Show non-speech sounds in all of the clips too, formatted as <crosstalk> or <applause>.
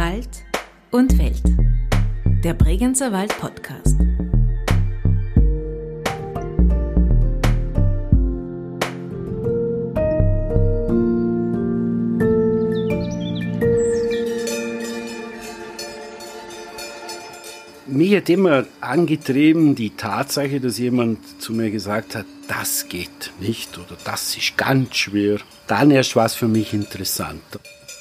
Wald und Welt. Der Bregenzer Wald Podcast. Mich hat immer angetrieben die Tatsache, dass jemand zu mir gesagt hat, das geht nicht oder das ist ganz schwer. Dann erst war es für mich interessant.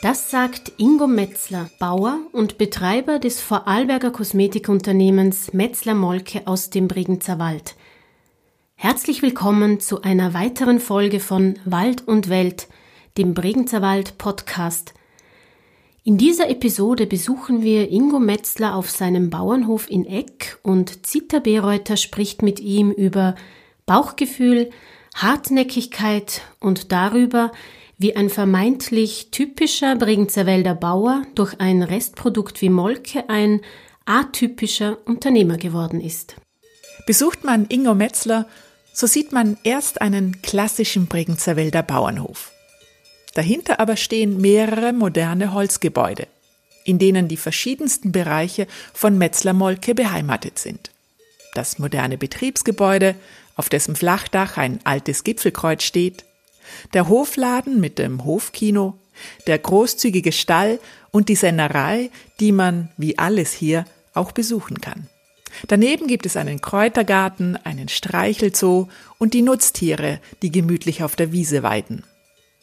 Das sagt Ingo Metzler, Bauer und Betreiber des Vorarlberger Kosmetikunternehmens Metzler Molke aus dem Bregenzer Wald. Herzlich willkommen zu einer weiteren Folge von Wald und Welt, dem Bregenzer Wald Podcast. In dieser Episode besuchen wir Ingo Metzler auf seinem Bauernhof in Eck und Zita Bereuter spricht mit ihm über Bauchgefühl, Hartnäckigkeit und darüber, wie ein vermeintlich typischer Bregenzerwälder Bauer durch ein Restprodukt wie Molke ein atypischer Unternehmer geworden ist. Besucht man Ingo Metzler, so sieht man erst einen klassischen Bregenzerwälder Bauernhof. Dahinter aber stehen mehrere moderne Holzgebäude, in denen die verschiedensten Bereiche von Metzler Molke beheimatet sind. Das moderne Betriebsgebäude, auf dessen Flachdach ein altes Gipfelkreuz steht, der Hofladen mit dem Hofkino, der großzügige Stall und die Sennerei, die man, wie alles hier, auch besuchen kann. Daneben gibt es einen Kräutergarten, einen Streichelzoo und die Nutztiere, die gemütlich auf der Wiese weiden.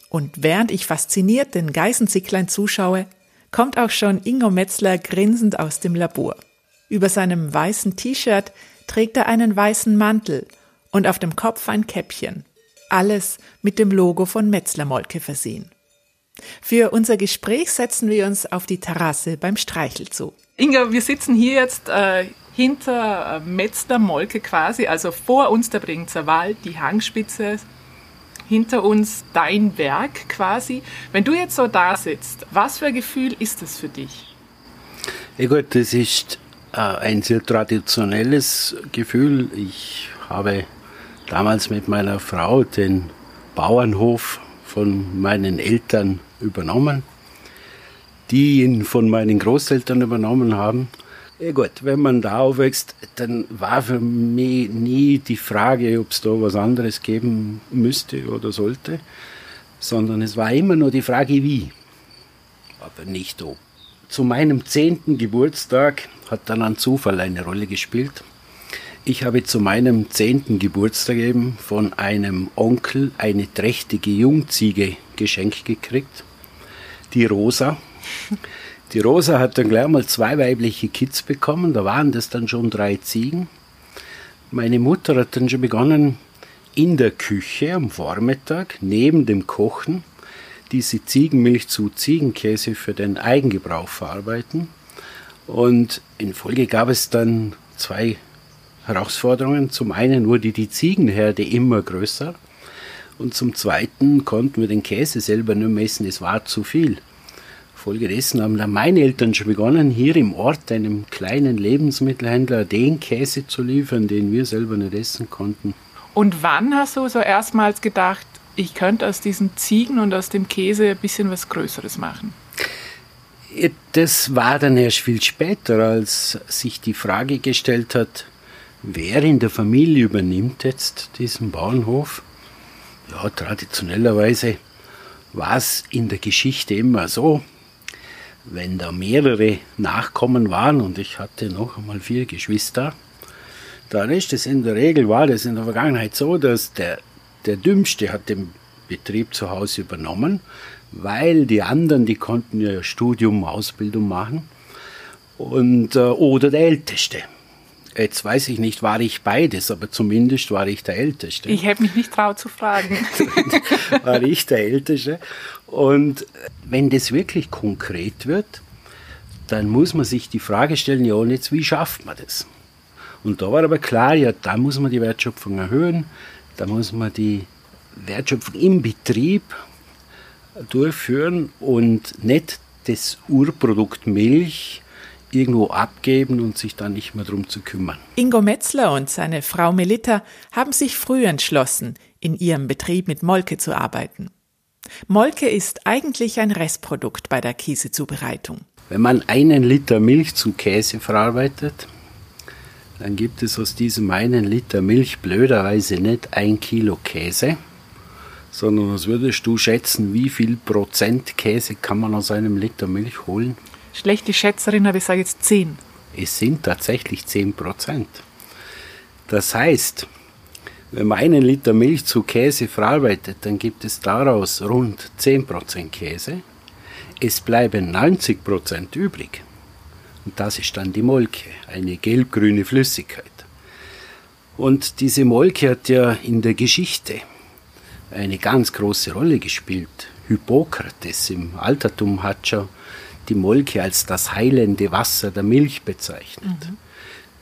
Und während ich fasziniert den Geißenzicklein zuschaue, kommt auch schon Ingo Metzler grinsend aus dem Labor. Über seinem weißen T-Shirt trägt er einen weißen Mantel und auf dem Kopf ein Käppchen alles mit dem Logo von Metzler Molke versehen. Für unser Gespräch setzen wir uns auf die Terrasse beim Streichelzoo. Inga, wir sitzen hier jetzt äh, hinter äh, Metzler Molke quasi, also vor uns der Bregenzer Wald, die Hangspitze, hinter uns dein Werk quasi. Wenn du jetzt so da sitzt, was für ein Gefühl ist das für dich? Ja gut, das ist äh, ein sehr traditionelles Gefühl. Ich habe damals mit meiner Frau den Bauernhof von meinen Eltern übernommen, die ihn von meinen Großeltern übernommen haben. Ja gut, wenn man da aufwächst, dann war für mich nie die Frage, ob es da was anderes geben müsste oder sollte, sondern es war immer nur die Frage, wie, aber nicht ob. Zu meinem zehnten Geburtstag hat dann ein Zufall eine Rolle gespielt. Ich habe zu meinem zehnten Geburtstag eben von einem Onkel eine trächtige Jungziege geschenkt gekriegt, die Rosa. Die Rosa hat dann gleich mal zwei weibliche Kids bekommen, da waren das dann schon drei Ziegen. Meine Mutter hat dann schon begonnen, in der Küche am Vormittag neben dem Kochen diese Ziegenmilch zu Ziegenkäse für den Eigengebrauch verarbeiten. Und in Folge gab es dann zwei Herausforderungen. Zum einen wurde die Ziegenherde immer größer und zum zweiten konnten wir den Käse selber nur messen, es war zu viel. Folgedessen haben dann meine Eltern schon begonnen, hier im Ort einem kleinen Lebensmittelhändler den Käse zu liefern, den wir selber nicht essen konnten. Und wann hast du so erstmals gedacht, ich könnte aus diesen Ziegen und aus dem Käse ein bisschen was Größeres machen? Das war dann erst viel später, als sich die Frage gestellt hat, Wer in der Familie übernimmt jetzt diesen Bauernhof? Ja, traditionellerweise war es in der Geschichte immer so, wenn da mehrere Nachkommen waren und ich hatte noch einmal vier Geschwister, dann ist es in der Regel, war das in der Vergangenheit so, dass der, der Dümmste hat den Betrieb zu Hause übernommen, weil die anderen, die konnten ja Studium, Ausbildung machen und, äh, oder der Älteste. Jetzt weiß ich nicht, war ich beides, aber zumindest war ich der Älteste. Ich hätte mich nicht traut zu fragen. <laughs> war ich der Älteste. Und wenn das wirklich konkret wird, dann muss man sich die Frage stellen, ja, und jetzt, wie schafft man das? Und da war aber klar, ja, da muss man die Wertschöpfung erhöhen, da muss man die Wertschöpfung im Betrieb durchführen und nicht das Urprodukt Milch irgendwo abgeben und sich dann nicht mehr darum zu kümmern. Ingo Metzler und seine Frau Melitta haben sich früh entschlossen, in ihrem Betrieb mit Molke zu arbeiten. Molke ist eigentlich ein Restprodukt bei der Käsezubereitung. Wenn man einen Liter Milch zu Käse verarbeitet, dann gibt es aus diesem einen Liter Milch blöderweise nicht ein Kilo Käse, sondern was würdest du schätzen, wie viel Prozent Käse kann man aus einem Liter Milch holen? Schlechte Schätzerin, aber ich sage jetzt 10. Es sind tatsächlich 10 Prozent. Das heißt, wenn man einen Liter Milch zu Käse verarbeitet, dann gibt es daraus rund 10 Prozent Käse. Es bleiben 90 Prozent übrig. Und das ist dann die Molke, eine gelbgrüne Flüssigkeit. Und diese Molke hat ja in der Geschichte eine ganz große Rolle gespielt. Hippokrates im Altertum hat schon die Molke als das heilende Wasser der Milch bezeichnet. Mhm.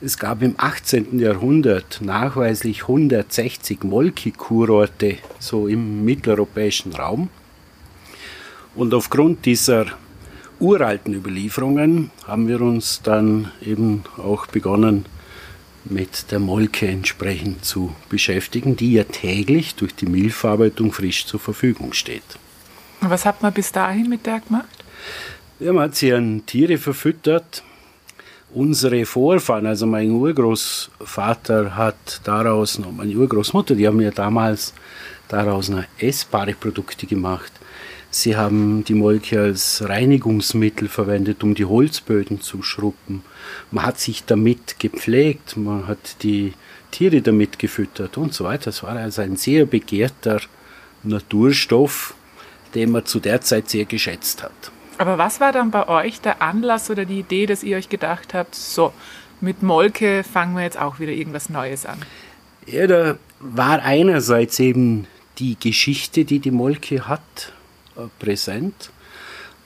Es gab im 18. Jahrhundert nachweislich 160 Molkekurorte so im mitteleuropäischen Raum. Und aufgrund dieser uralten Überlieferungen haben wir uns dann eben auch begonnen, mit der Molke entsprechend zu beschäftigen, die ja täglich durch die Milchverarbeitung frisch zur Verfügung steht. Was hat man bis dahin mit der gemacht? Man hat sie an Tiere verfüttert. Unsere Vorfahren, also mein Urgroßvater hat daraus, noch meine Urgroßmutter, die haben ja damals daraus noch essbare Produkte gemacht. Sie haben die Molke als Reinigungsmittel verwendet, um die Holzböden zu schruppen. Man hat sich damit gepflegt, man hat die Tiere damit gefüttert und so weiter. Es war also ein sehr begehrter Naturstoff, den man zu der Zeit sehr geschätzt hat. Aber was war dann bei euch der Anlass oder die Idee, dass ihr euch gedacht habt, so, mit Molke fangen wir jetzt auch wieder irgendwas Neues an? Ja, da war einerseits eben die Geschichte, die die Molke hat, präsent.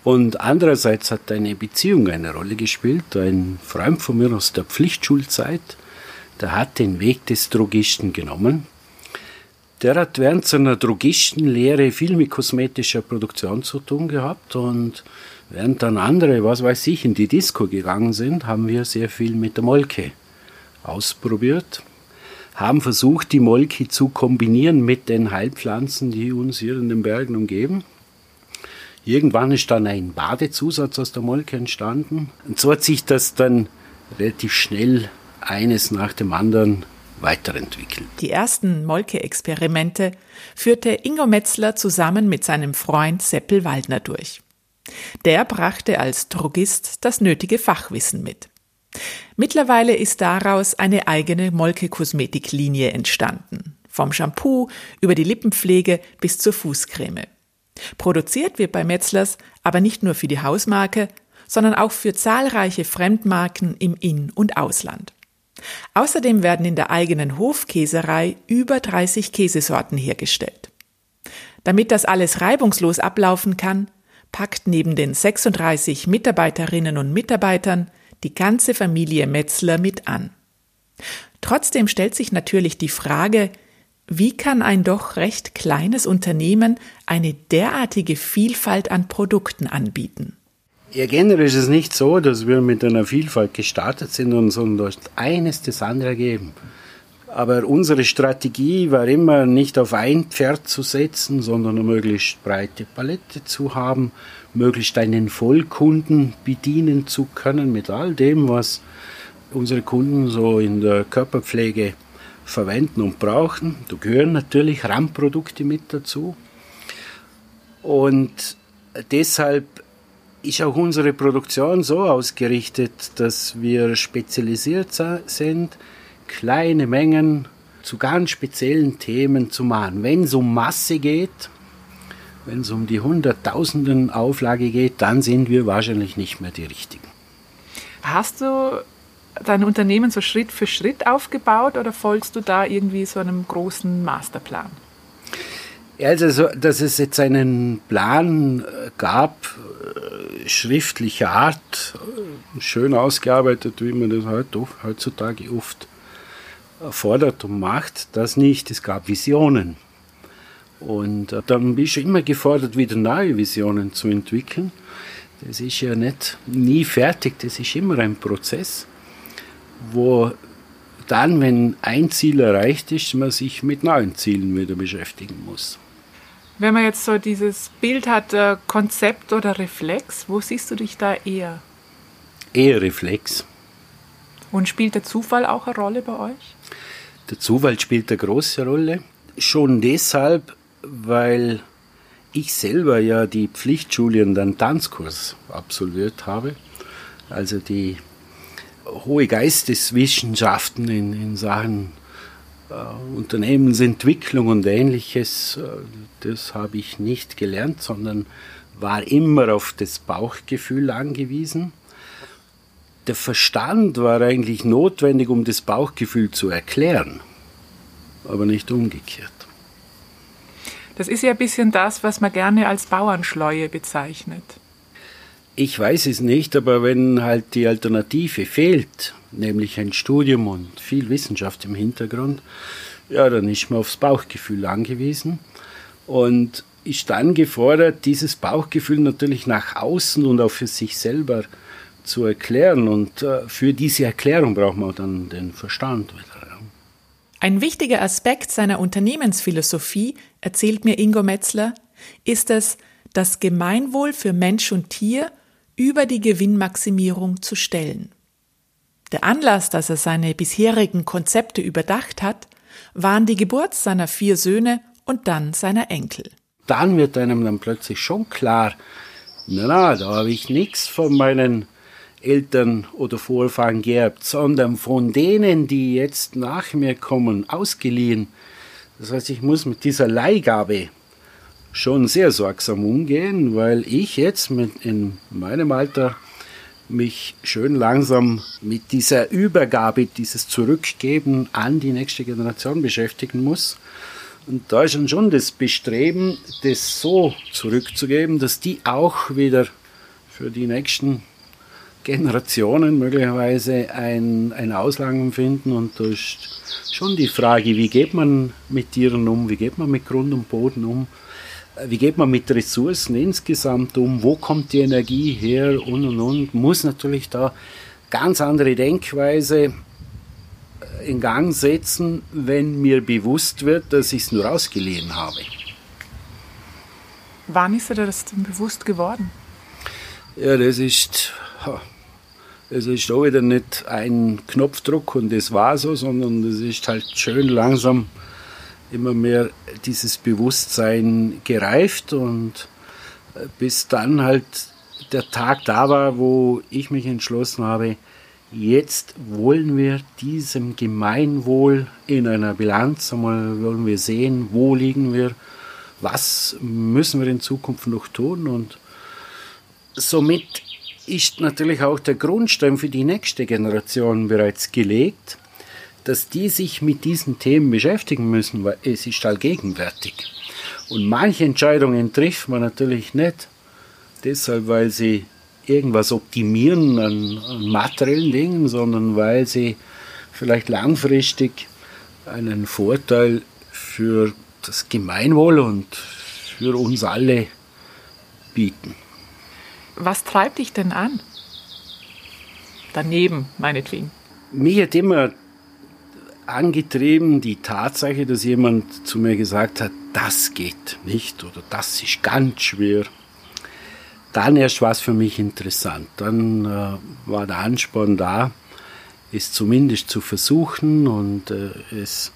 Und andererseits hat eine Beziehung eine Rolle gespielt. Ein Freund von mir aus der Pflichtschulzeit, der hat den Weg des Drogisten genommen. Der hat während seiner Drogistenlehre viel mit kosmetischer Produktion zu tun gehabt und während dann andere, was weiß ich, in die Disco gegangen sind, haben wir sehr viel mit der Molke ausprobiert, haben versucht, die Molke zu kombinieren mit den Heilpflanzen, die uns hier in den Bergen umgeben. Irgendwann ist dann ein Badezusatz aus der Molke entstanden. Und so hat sich das dann relativ schnell eines nach dem anderen weiterentwickelt. Die ersten Molke-Experimente führte Ingo Metzler zusammen mit seinem Freund Seppel Waldner durch. Der brachte als Drogist das nötige Fachwissen mit. Mittlerweile ist daraus eine eigene Molke-Kosmetiklinie entstanden. Vom Shampoo über die Lippenpflege bis zur Fußcreme. Produziert wird bei Metzlers aber nicht nur für die Hausmarke, sondern auch für zahlreiche Fremdmarken im In- und Ausland. Außerdem werden in der eigenen Hofkäserei über 30 Käsesorten hergestellt. Damit das alles reibungslos ablaufen kann, packt neben den 36 Mitarbeiterinnen und Mitarbeitern die ganze Familie Metzler mit an. Trotzdem stellt sich natürlich die Frage, wie kann ein doch recht kleines Unternehmen eine derartige Vielfalt an Produkten anbieten? Ja, generell ist es nicht so, dass wir mit einer Vielfalt gestartet sind und sondern eines das andere geben. Aber unsere Strategie war immer nicht auf ein Pferd zu setzen, sondern eine möglichst breite Palette zu haben, möglichst einen Vollkunden bedienen zu können mit all dem, was unsere Kunden so in der Körperpflege verwenden und brauchen. Da gehören natürlich Randprodukte mit dazu. Und deshalb ist auch unsere Produktion so ausgerichtet, dass wir spezialisiert sind, kleine Mengen zu ganz speziellen Themen zu machen. Wenn es um Masse geht, wenn es um die Hunderttausenden Auflage geht, dann sind wir wahrscheinlich nicht mehr die Richtigen. Hast du dein Unternehmen so Schritt für Schritt aufgebaut oder folgst du da irgendwie so einem großen Masterplan? Also, so, dass es jetzt einen Plan äh, gab, schriftlicher Art, äh, schön ausgearbeitet, wie man das heutzutage oft fordert und macht, das nicht. Es gab Visionen. Und dann bist du immer gefordert, wieder neue Visionen zu entwickeln. Das ist ja nicht nie fertig, das ist immer ein Prozess wo dann, wenn ein Ziel erreicht ist, man sich mit neuen Zielen wieder beschäftigen muss. Wenn man jetzt so dieses Bild hat, äh, Konzept oder Reflex, wo siehst du dich da eher? Eher Reflex. Und spielt der Zufall auch eine Rolle bei euch? Der Zufall spielt eine große Rolle. Schon deshalb, weil ich selber ja die Pflichtschule und einen Tanzkurs absolviert habe. Also die hohe Geisteswissenschaften in, in Sachen Unternehmensentwicklung und ähnliches, äh, das habe ich nicht gelernt, sondern war immer auf das Bauchgefühl angewiesen der Verstand war eigentlich notwendig, um das Bauchgefühl zu erklären, aber nicht umgekehrt. Das ist ja ein bisschen das, was man gerne als Bauernschleue bezeichnet. Ich weiß es nicht, aber wenn halt die Alternative fehlt, nämlich ein Studium und viel Wissenschaft im Hintergrund, ja, dann ist man aufs Bauchgefühl angewiesen und ist dann gefordert, dieses Bauchgefühl natürlich nach außen und auch für sich selber zu erklären. Und äh, für diese Erklärung braucht man dann den Verstand wieder. Ein wichtiger Aspekt seiner Unternehmensphilosophie, erzählt mir Ingo Metzler, ist es, das Gemeinwohl für Mensch und Tier über die Gewinnmaximierung zu stellen. Der Anlass, dass er seine bisherigen Konzepte überdacht hat, waren die Geburt seiner vier Söhne und dann seiner Enkel. Dann wird einem dann plötzlich schon klar, na, da habe ich nichts von meinen Eltern oder Vorfahren geerbt, sondern von denen, die jetzt nach mir kommen, ausgeliehen. Das heißt, ich muss mit dieser Leihgabe schon sehr sorgsam umgehen, weil ich jetzt mit in meinem Alter mich schön langsam mit dieser Übergabe, dieses Zurückgeben an die nächste Generation beschäftigen muss. Und da ist dann schon das Bestreben, das so zurückzugeben, dass die auch wieder für die nächsten Generationen möglicherweise ein, ein Auslangen finden und da ist schon die Frage, wie geht man mit Tieren um, wie geht man mit Grund und Boden um, wie geht man mit Ressourcen insgesamt um, wo kommt die Energie her und und und, muss natürlich da ganz andere Denkweise in Gang setzen, wenn mir bewusst wird, dass ich es nur ausgeliehen habe. Wann ist dir das denn bewusst geworden? Ja, das ist es ist auch wieder nicht ein Knopfdruck und das war so, sondern es ist halt schön langsam immer mehr dieses Bewusstsein gereift und äh, bis dann halt der Tag da war, wo ich mich entschlossen habe, jetzt wollen wir diesem Gemeinwohl in einer Bilanz einmal wollen wir sehen, wo liegen wir, was müssen wir in Zukunft noch tun und somit ist natürlich auch der Grundstein für die nächste Generation bereits gelegt, dass die sich mit diesen Themen beschäftigen müssen, weil es ist allgegenwärtig. Und manche Entscheidungen trifft man natürlich nicht deshalb, weil sie irgendwas optimieren an, an materiellen Dingen, sondern weil sie vielleicht langfristig einen Vorteil für das Gemeinwohl und für uns alle bieten. Was treibt dich denn an? Daneben, meinetwegen. Mich hat immer angetrieben die Tatsache, dass jemand zu mir gesagt hat, das geht nicht oder das ist ganz schwer. Dann erst war es für mich interessant. Dann äh, war der Ansporn da, es zumindest zu versuchen und äh, es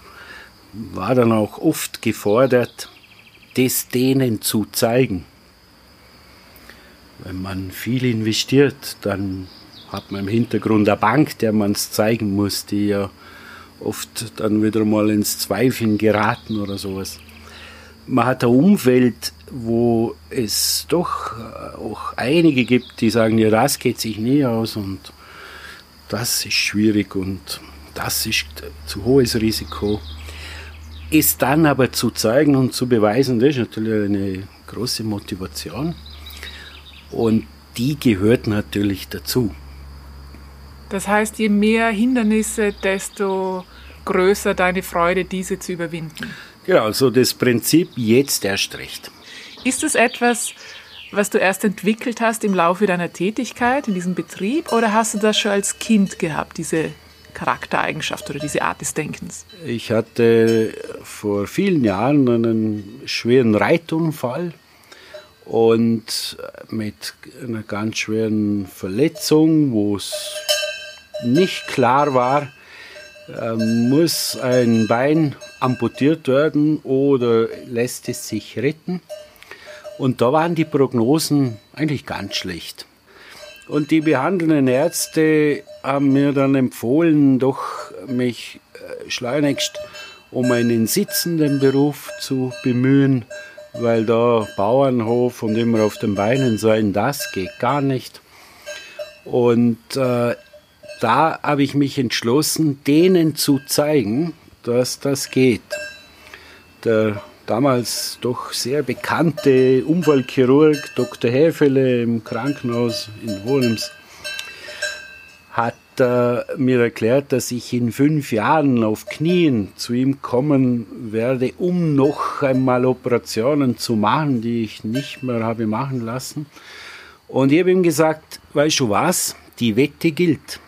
war dann auch oft gefordert, das denen zu zeigen. Wenn man viel investiert, dann hat man im Hintergrund eine Bank, der man es zeigen muss, die ja oft dann wieder mal ins Zweifeln geraten oder sowas. Man hat ein Umfeld, wo es doch auch einige gibt, die sagen, ja, das geht sich nie aus und das ist schwierig und das ist zu hohes Risiko. Es dann aber zu zeigen und zu beweisen, das ist natürlich eine große Motivation. Und die gehört natürlich dazu. Das heißt, je mehr Hindernisse, desto größer deine Freude, diese zu überwinden. Genau, so das Prinzip jetzt erst recht. Ist es etwas, was du erst entwickelt hast im Laufe deiner Tätigkeit in diesem Betrieb oder hast du das schon als Kind gehabt, diese Charaktereigenschaft oder diese Art des Denkens? Ich hatte vor vielen Jahren einen schweren Reitunfall und mit einer ganz schweren Verletzung, wo es nicht klar war, muss ein Bein amputiert werden oder lässt es sich retten. Und da waren die Prognosen eigentlich ganz schlecht. Und die behandelnden Ärzte haben mir dann empfohlen, doch mich äh, schleunigst um einen sitzenden Beruf zu bemühen, weil da Bauernhof und immer auf den Beinen sein, das geht gar nicht. Und äh, da habe ich mich entschlossen, denen zu zeigen, dass das geht. Der damals doch sehr bekannte Unfallchirurg Dr. Häfele im Krankenhaus in Wohlems hat äh, mir erklärt, dass ich in fünf Jahren auf Knien zu ihm kommen werde, um noch einmal Operationen zu machen, die ich nicht mehr habe machen lassen. Und ich habe ihm gesagt, weißt du was, die Wette gilt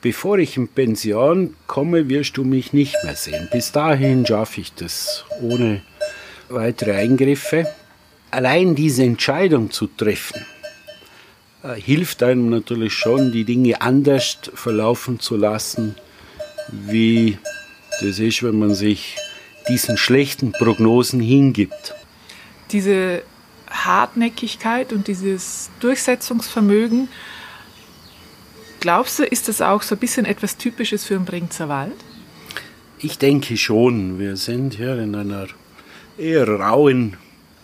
bevor ich in Pension komme, wirst du mich nicht mehr sehen. Bis dahin schaffe ich das ohne weitere Eingriffe. Allein diese Entscheidung zu treffen, äh, hilft einem natürlich schon, die Dinge anders verlaufen zu lassen, wie das ist, wenn man sich diesen schlechten Prognosen hingibt. Diese Hartnäckigkeit und dieses Durchsetzungsvermögen, Glaubst du, ist das auch so ein bisschen etwas Typisches für den Bringzer Wald? Ich denke schon. Wir sind hier in einer eher rauen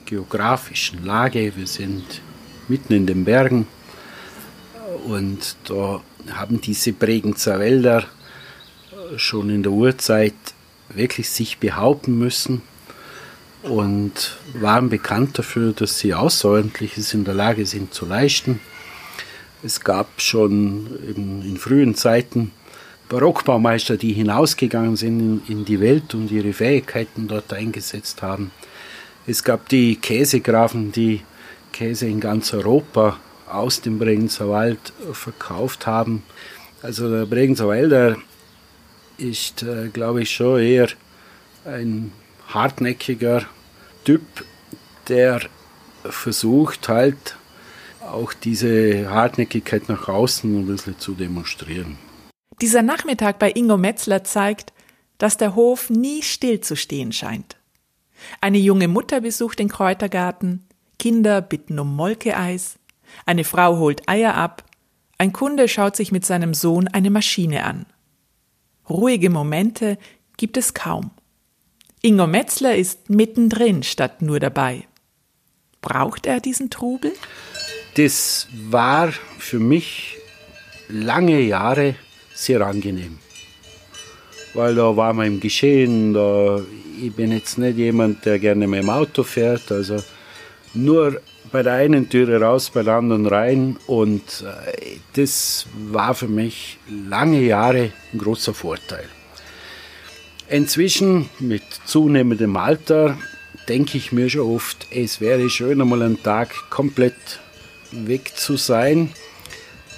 geografischen Lage. Wir sind mitten in den Bergen und da haben diese Bregenzer Wälder schon in der Urzeit wirklich sich behaupten müssen und waren bekannt dafür, dass sie Außerordentliches in der Lage sind zu leisten. Es gab schon in frühen Zeiten Barockbaumeister, die hinausgegangen sind in, die Welt und ihre Fähigkeiten dort eingesetzt haben. Es gab die Käsegrafen, die Käse in ganz Europa aus dem Bregenzer Wald verkauft haben. Also der Bregenzer Wälder ist, äh, glaube ich, schon eher ein hartnäckiger Typ, der versucht halt auch diese Hartnäckigkeit nach außen ein bisschen zu demonstrieren. Dieser Nachmittag bei Ingo Metzler zeigt, dass der Hof nie stillzustehen scheint. Eine junge Mutter besucht den Kräutergarten, Kinder bitten um Molkeeis, eine Frau holt Eier ab, ein Kunde schaut sich mit seinem Sohn eine Maschine an. Ruhige Momente gibt es kaum. Ingo Metzler ist mittendrin statt nur dabei. Braucht er diesen Trubel? Das war für mich lange Jahre sehr angenehm. Weil da war man im Geschehen, da, ich bin jetzt nicht jemand, der gerne mit dem Auto fährt, also nur bei der einen Türe raus, bei der anderen rein und äh, das war für mich lange Jahre ein großer Vorteil. Inzwischen mit zunehmendem Alter denke ich mir schon oft, es wäre schön, einmal einen Tag komplett weg zu sein.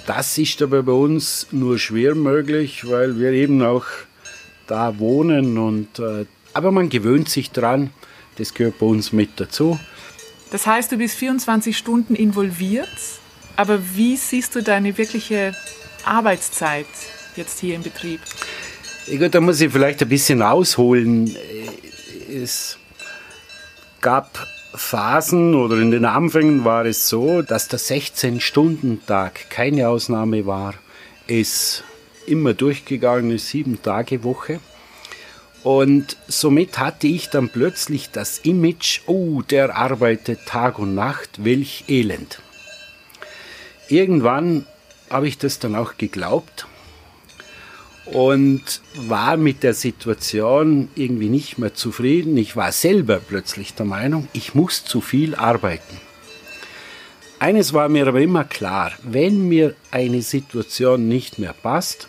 Das ist aber bei uns nur schwer möglich, weil wir eben auch da wohnen. Und, äh, aber man gewöhnt sich dran, das gehört bei uns mit dazu. Das heißt, du bist 24 Stunden involviert, aber wie siehst du deine wirkliche Arbeitszeit jetzt hier im Betrieb? Ja, gut, da muss ich vielleicht ein bisschen ausholen. Es gab Phasen oder in den Anfängen war es so, dass der 16-Stunden-Tag keine Ausnahme war. Es immer durchgegangene Sieben-Tage-Woche. Und somit hatte ich dann plötzlich das Image, oh, der arbeitet Tag und Nacht, welch Elend. Irgendwann habe ich das dann auch geglaubt und war mit der Situation irgendwie nicht mehr zufrieden. Ich war selber plötzlich der Meinung, ich muss zu viel arbeiten. Eines war mir aber immer klar, wenn mir eine Situation nicht mehr passt,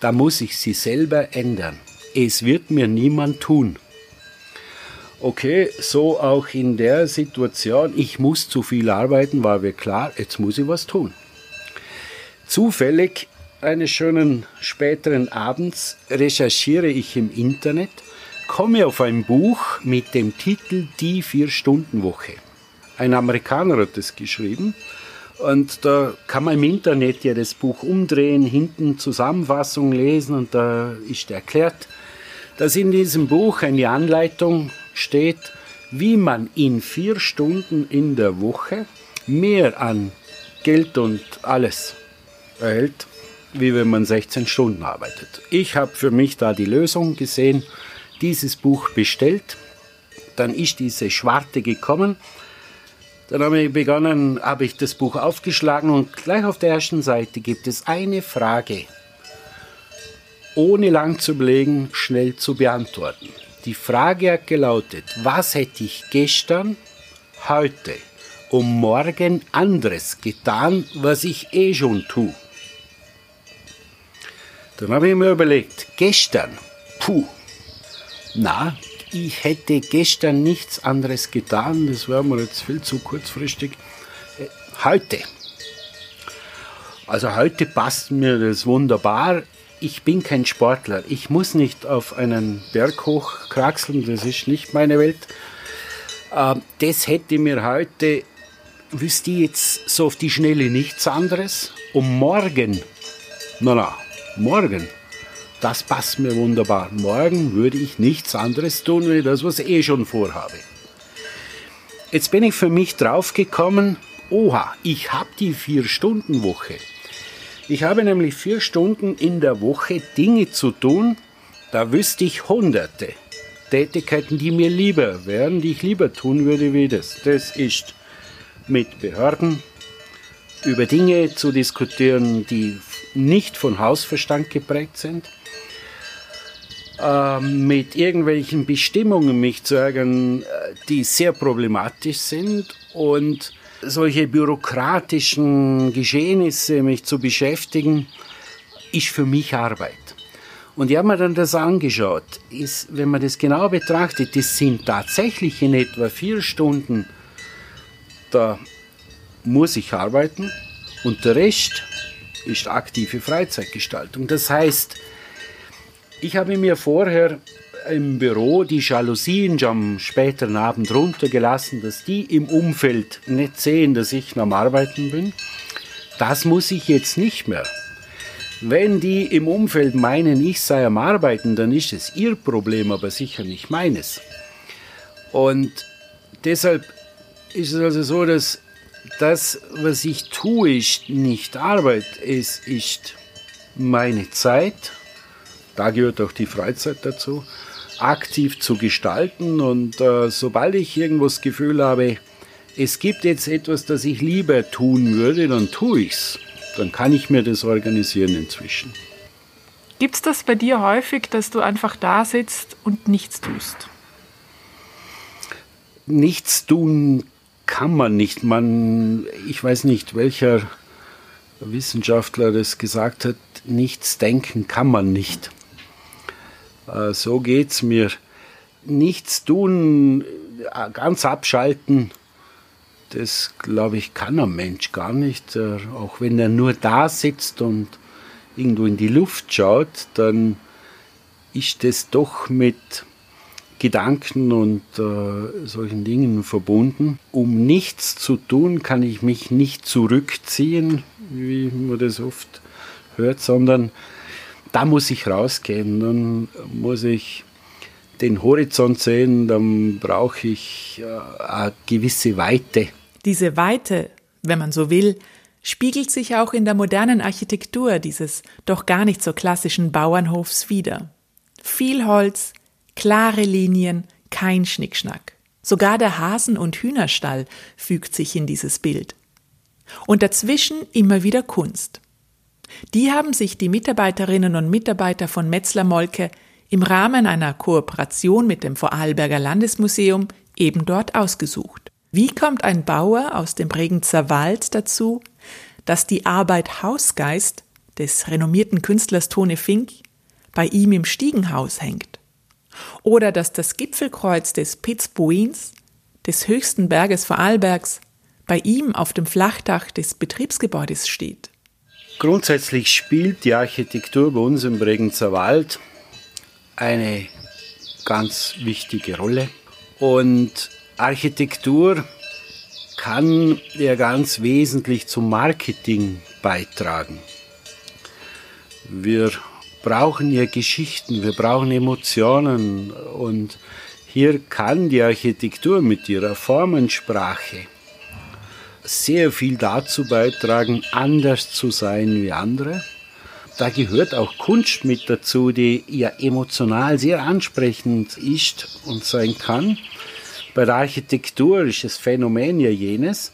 dann muss ich sie selber ändern. Es wird mir niemand tun. Okay, so auch in der Situation, ich muss zu viel arbeiten, war mir klar, jetzt muss ich was tun. Zufällig eines schönen späteren Abends recherchiere ich im Internet, komme auf ein Buch mit dem Titel Die Vier-Stunden-Woche. Ein Amerikaner hat das geschrieben. Und da kann man im Internet ja das Buch umdrehen, hinten Zusammenfassung lesen und da ist erklärt, dass in diesem Buch eine Anleitung steht, wie man in vier Stunden in der Woche mehr an Geld und alles erhält, wie wenn man 16 Stunden arbeitet. Ich habe für mich da die Lösung gesehen, dieses Buch bestellt, dann ist diese Schwarte gekommen, dann habe ich begonnen, habe ich das Buch aufgeschlagen und gleich auf der ersten Seite gibt es eine Frage, ohne lang zu überlegen, schnell zu beantworten. Die Frage hat gelautet, was hätte ich gestern, heute und morgen anderes getan, was ich eh schon tue? Dann habe ich mir überlegt, gestern, puh, na, ich hätte gestern nichts anderes getan, das wäre mir jetzt viel zu kurzfristig. Äh, heute. Also heute passt mir das wunderbar. Ich bin kein Sportler. Ich muss nicht auf einen Berg hochkraxeln, das ist nicht meine Welt. Ähm, das hätte mir heute, wüsste ich jetzt so auf die Schnelle nichts anderes. Und morgen, na na, morgen das passt mir wunderbar. Morgen würde ich nichts anderes tun, wie das, was ich eh schon vorhabe. Jetzt bin ich für mich draufgekommen, oha, ich habe die Vier-Stunden-Woche. Ich habe nämlich vier Stunden in der Woche Dinge zu tun, da wüsste ich hunderte Tätigkeiten, die mir lieber wären, die ich lieber tun würde wie das. Das ist mit Behörden über Dinge zu diskutieren, die nicht von Hausverstand geprägt sind ähm, mit irgendwelchen Bestimmungen mich zu ärgern, äh, die sehr problematisch sind und solche bürokratischen Geschehnisse mich zu beschäftigen, ist für mich Arbeit. Und ich habe mir dann das angeschaut. Ist, wenn man das genau betrachtet, das sind tatsächlich in etwa vier Stunden, da muss ich arbeiten und der Rest ist aktive Freizeitgestaltung. Das heißt, ich habe mir vorher im Büro die Jalousien am späteren Abend runtergelassen, dass die im Umfeld nicht sehen, dass ich am Arbeiten bin. Das muss ich jetzt nicht mehr. Wenn die im Umfeld meinen, ich sei am Arbeiten, dann ist es ihr Problem, aber sicher nicht meines. Und deshalb ist es also so, dass das, was ich tue, ist nicht Arbeit, es ist meine Zeit da gehört auch die Freizeit dazu, aktiv zu gestalten. Und äh, sobald ich irgendwas Gefühl habe, es gibt jetzt etwas, das ich lieber tun würde, dann tue ich es. Dann kann ich mir das organisieren inzwischen. Gibt es das bei dir häufig, dass du einfach da sitzt und nichts tust? Nichts tun kann man nicht. Man, ich weiß nicht, welcher Wissenschaftler das gesagt hat, nichts denken kann man nicht. Äh, so geht es mir. Nichts tun, äh, ganz abschalten, das glaube ich kann ein Mensch gar nicht. Äh, auch wenn er nur da sitzt und irgendwo in die Luft schaut, dann ist das doch mit Gedanken und äh, solchen Dingen verbunden. Um nichts zu tun, kann ich mich nicht zurückziehen, wie man das oft hört, sondern da muss ich rausgehen, dann muss ich den Horizont sehen, dann brauche ich äh, eine gewisse Weite. Diese Weite, wenn man so will, spiegelt sich auch in der modernen Architektur dieses doch gar nicht so klassischen Bauernhofs wider. Viel Holz, klare Linien, kein Schnickschnack. Sogar der Hasen- und Hühnerstall fügt sich in dieses Bild. Und dazwischen immer wieder Kunst. Die haben sich die Mitarbeiterinnen und Mitarbeiter von Metzler Molke im Rahmen einer Kooperation mit dem Vorarlberger Landesmuseum eben dort ausgesucht. Wie kommt ein Bauer aus dem Bregenzer Wald dazu, dass die Arbeit Hausgeist des renommierten Künstlers Tone Fink bei ihm im Stiegenhaus hängt? Oder dass das Gipfelkreuz des Pitzbuins, des höchsten Berges Vorarlbergs, bei ihm auf dem Flachdach des Betriebsgebäudes steht? Grundsätzlich spielt die Architektur bei uns im Bregenzer Wald eine ganz wichtige Rolle. Und Architektur kann er ganz wesentlich zum Marketing beitragen. Wir brauchen ja Geschichten, wir brauchen Emotionen und hier kann die Architektur mit ihrer Formensprache sehr viel dazu beitragen, anders zu sein wie andere. Da gehört auch Kunst mit dazu, die ja emotional sehr ansprechend ist und sein kann. Bei der Architektur ist das Phänomen ja jenes,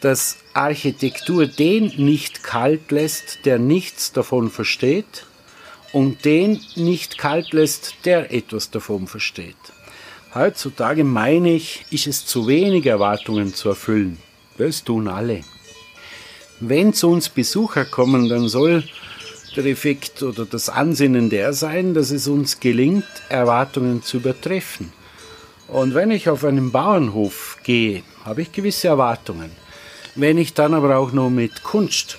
dass Architektur den nicht kalt lässt, der nichts davon versteht, und den nicht kalt lässt, der etwas davon versteht. Heutzutage meine ich, ist es zu wenig Erwartungen zu erfüllen. Das tun alle. Wenn zu uns Besucher kommen, dann soll der Effekt oder das Ansinnen der sein, dass es uns gelingt, Erwartungen zu übertreffen. Und wenn ich auf einen Bauernhof gehe, habe ich gewisse Erwartungen. Wenn ich dann aber auch noch mit Kunst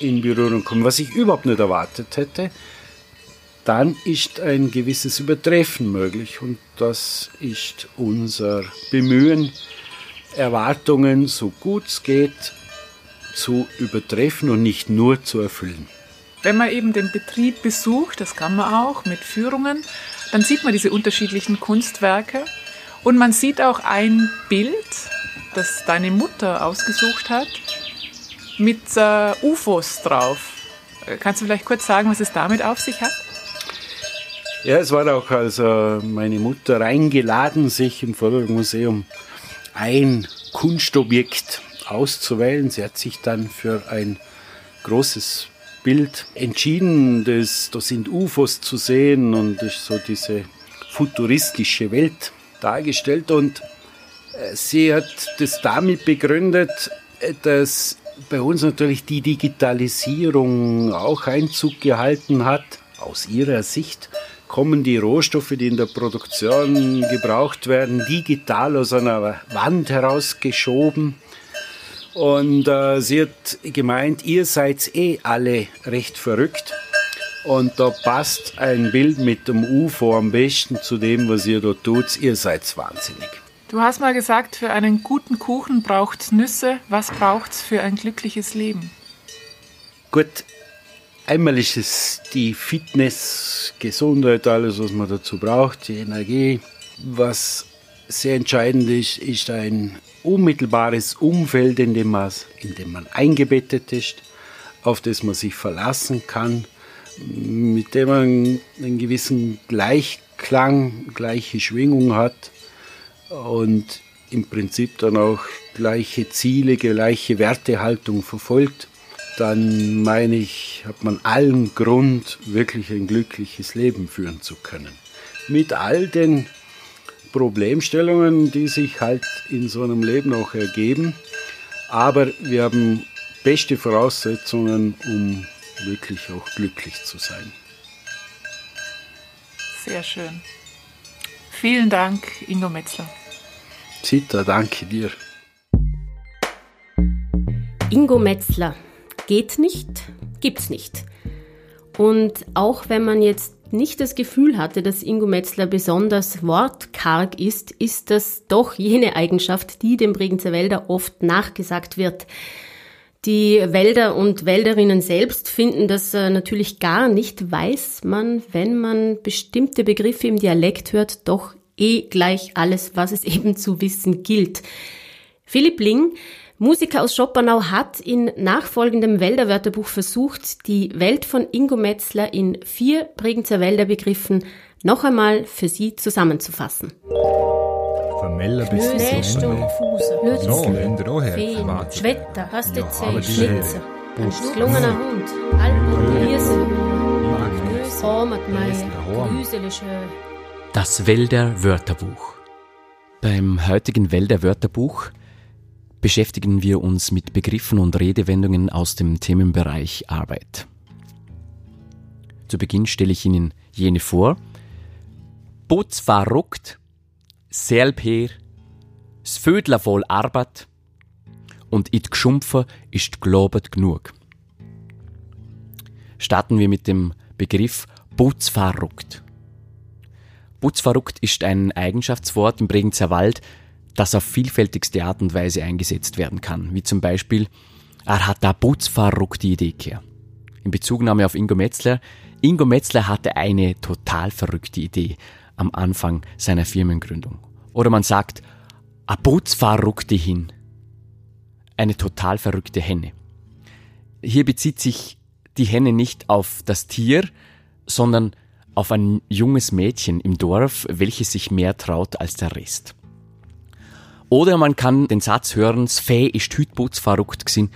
in Berührung komme, was ich überhaupt nicht erwartet hätte, dann ist ein gewisses Übertreffen möglich und das ist unser Bemühen, Erwartungen so gut es geht zu übertreffen und nicht nur zu erfüllen. Wenn man eben den Betrieb besucht, das kann man auch mit Führungen, dann sieht man diese unterschiedlichen Kunstwerke und man sieht auch ein Bild, das deine Mutter ausgesucht hat, mit äh, UFOs drauf. Kannst du vielleicht kurz sagen, was es damit auf sich hat? Ja, es war auch also meine Mutter eingeladen, sich im Vorwerkmuseum ein Kunstobjekt auszuwählen. Sie hat sich dann für ein großes Bild entschieden. Das, da sind UFOs zu sehen und ist so diese futuristische Welt dargestellt. Und äh, sie hat das damit begründet, äh, dass bei uns natürlich die Digitalisierung auch Einzug gehalten hat, aus ihrer Sicht kommen die Rohstoffe, die in der Produktion gebraucht werden, digital aus einer Wand herausgeschoben. Und äh, sie hat gemeint, ihr seid eh alle recht verrückt. Und da passt ein Bild mit dem UFO am besten zu dem, was ihr da tut. Ihr seid wahnsinnig. Du hast mal gesagt, für einen guten Kuchen braucht es Nüsse. Was braucht es für ein glückliches Leben? Gut, Einmal ist es die Fitness, Gesundheit, alles, was man dazu braucht, die Energie. Was sehr entscheidend ist, ist ein unmittelbares Umfeld, in dem man, in dem man eingebettet ist, auf das man sich verlassen kann, mit dem man einen gewissen Gleichklang, gleiche Schwingung hat und im Prinzip dann auch gleiche Ziele, gleiche Wertehaltung verfolgt dann meine ich, hat man allen Grund, wirklich ein glückliches Leben führen zu können. Mit all den Problemstellungen, die sich halt in so einem Leben auch ergeben. Aber wir haben beste Voraussetzungen, um wirklich auch glücklich zu sein. Sehr schön. Vielen Dank, Ingo Metzler. Zita, danke dir. Ingo Metzler, geht nicht, gibt's nicht. Und auch wenn man jetzt nicht das Gefühl hatte, dass Ingo Metzler besonders wortkarg ist, ist das doch jene Eigenschaft, die dem Bregenzer Wälder oft nachgesagt wird. Die Wälder und Wälderinnen selbst finden das äh, natürlich gar nicht, weiß man, wenn man bestimmte Begriffe im Dialekt hört, doch eh gleich alles, was es <laughs> eben zu wissen gilt. Philipp Ling Musiker aus Schoppernau hat in nachfolgendem Wälderwörterbuch versucht, die Welt von Ingo Metzler in vier Bregenzer Wälderbegriffen noch einmal für Sie zusammenzufassen. Vermeller bis Fuße, Lützle, Feen, Schwetter, Hastezei, Schlitzer, gelungener Hund, Alpen, Hirsel, Hormatmeier, Grüsele Das Wälder Wörterbuch. Beim heutigen Wälder Wörterbuch beschäftigen wir uns mit Begriffen und Redewendungen aus dem Themenbereich Arbeit. Zu Beginn stelle ich Ihnen jene vor. Putz verruckt, Selper, s Vödler voll Arbeit und it Gschumpfer ist globet genug. Starten wir mit dem Begriff Putz verruckt. Putzverruckt ist ein Eigenschaftswort im Bregenzer Wald, das auf vielfältigste Art und Weise eingesetzt werden kann, wie zum Beispiel, er hat da putzverrückte Idee gehabt. In Bezugnahme auf Ingo Metzler, Ingo Metzler hatte eine total verrückte Idee am Anfang seiner Firmengründung. Oder man sagt, a putzverrückte hin. Eine total verrückte Henne. Hier bezieht sich die Henne nicht auf das Tier, sondern auf ein junges Mädchen im Dorf, welches sich mehr traut als der Rest. Oder man kann den Satz hören, Sfee ist hüt verrückt gsin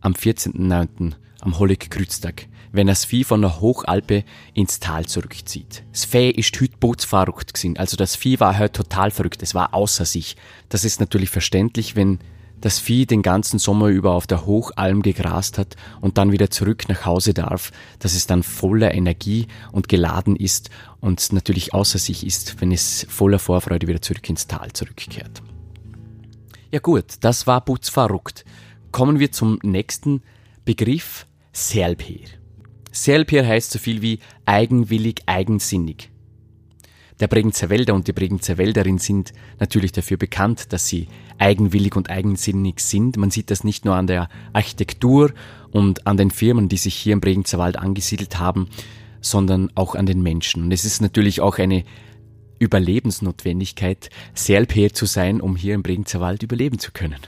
am 14.09., am Hollig Krütztag, wenn das Vieh von der Hochalpe ins Tal zurückzieht. Sfee ist hüt verrückt gsin, also das Vieh war heute total verrückt, es war außer sich. Das ist natürlich verständlich, wenn das Vieh den ganzen Sommer über auf der Hochalm gegrast hat und dann wieder zurück nach Hause darf, dass es dann voller Energie und geladen ist und natürlich außer sich ist, wenn es voller Vorfreude wieder zurück ins Tal zurückkehrt. Ja gut, das war Butz verrückt. Kommen wir zum nächsten Begriff, Selbher. Selbher heißt so viel wie eigenwillig, eigensinnig. Der Bregenzer Wälder und die Bregenzer Wälderin sind natürlich dafür bekannt, dass sie eigenwillig und eigensinnig sind. Man sieht das nicht nur an der Architektur und an den Firmen, die sich hier im Bregenzer Wald angesiedelt haben, sondern auch an den Menschen. Und es ist natürlich auch eine Überlebensnotwendigkeit, Selbher zu sein, um hier im Bregenzer Wald überleben zu können.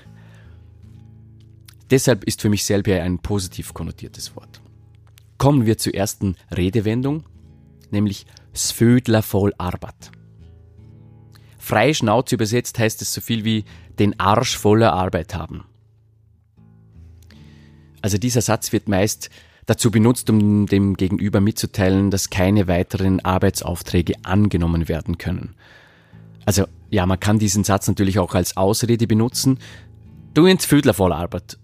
Deshalb ist für mich Selbher ein positiv konnotiertes Wort. Kommen wir zur ersten Redewendung, nämlich Svödler voll Arbeit. Frei Schnauze übersetzt heißt es so viel wie den Arsch voller Arbeit haben. Also dieser Satz wird meist dazu benutzt, um dem Gegenüber mitzuteilen, dass keine weiteren Arbeitsaufträge angenommen werden können. Also ja, man kann diesen Satz natürlich auch als Ausrede benutzen. Du ins Vödler voll Arbeit.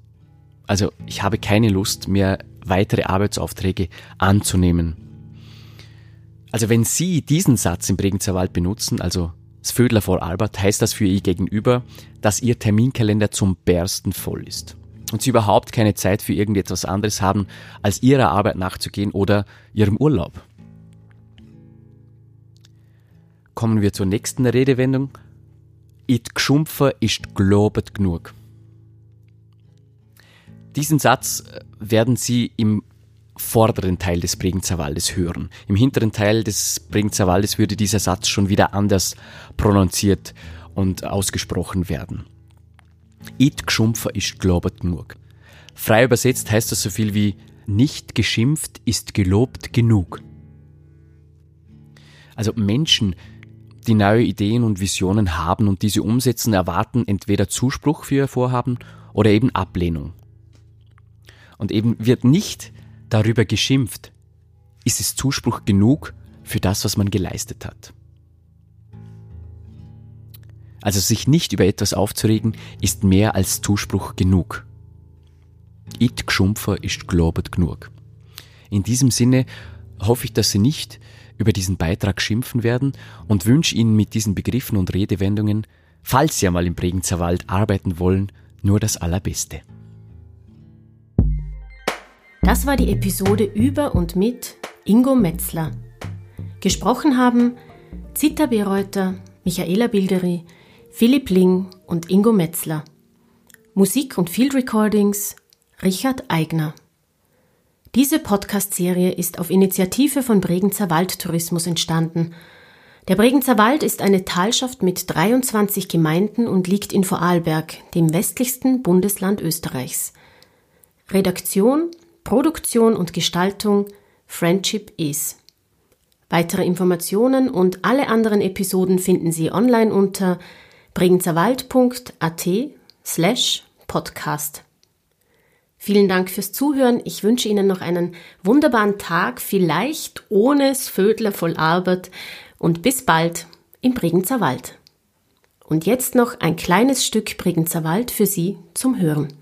Also ich habe keine Lust mehr weitere Arbeitsaufträge anzunehmen. Also wenn Sie diesen Satz im Bregenzer Wald benutzen, also das Vödler vor Albert, heißt das für Ihr Gegenüber, dass Ihr Terminkalender zum Bersten voll ist und Sie überhaupt keine Zeit für irgendetwas anderes haben, als Ihrer Arbeit nachzugehen oder Ihrem Urlaub. Kommen wir zur nächsten Redewendung. It geschumpfer ist globet genug. Diesen Satz werden Sie im vorderen Teil des Bregenzer Waldes hören. Im hinteren Teil des Bregenzer Waldes würde dieser Satz schon wieder anders prononziert und ausgesprochen werden. It geschumpfer ist globet genug. Frei übersetzt heißt das so viel wie nicht geschimpft ist gelobt genug. Also Menschen, die neue Ideen und Visionen haben und diese umsetzen, erwarten entweder Zuspruch für ihr Vorhaben oder eben Ablehnung. Und eben wird nicht darüber geschimpft, ist es Zuspruch genug für das, was man geleistet hat. Also sich nicht über etwas aufzuregen, ist mehr als Zuspruch genug. It geschumpfer ist globet genug. In diesem Sinne hoffe ich, dass Sie nicht über diesen Beitrag schimpfen werden und wünsche Ihnen mit diesen Begriffen und Redewendungen, falls Sie einmal im Bregenzer Wald arbeiten wollen, nur das Allerbeste. Das war die Episode über und mit Ingo Metzler. Gesprochen haben Zita Bereuter, Michaela Bilderi, Philipp Ling und Ingo Metzler. Musik und Field Recordings Richard Eigner. Diese Podcast-Serie ist auf Initiative von Bregenzer Waldtourismus entstanden. Der Bregenzer Wald ist eine Talschaft mit 23 Gemeinden und liegt in Vorarlberg, dem westlichsten Bundesland Österreichs. Redaktion Produktion und Gestaltung Friendship is. Weitere Informationen und alle anderen Episoden finden Sie online unter bregenzerwald.at slash podcast. Vielen Dank fürs Zuhören. Ich wünsche Ihnen noch einen wunderbaren Tag, vielleicht ohne Vödler voll Arbeit und bis bald im Bregenzer Wald. Und jetzt noch ein kleines Stück Bregenzer Wald für Sie zum Hören.